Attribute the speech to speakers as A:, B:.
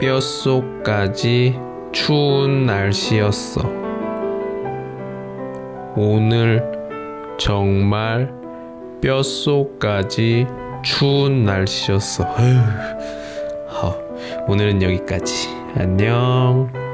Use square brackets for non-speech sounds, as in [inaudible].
A: 뼛속까지 추운 날씨였어. 오늘 정말 뼛속까지 추운 날씨였어. [laughs] 好， 오늘은 여기까지. 안녕.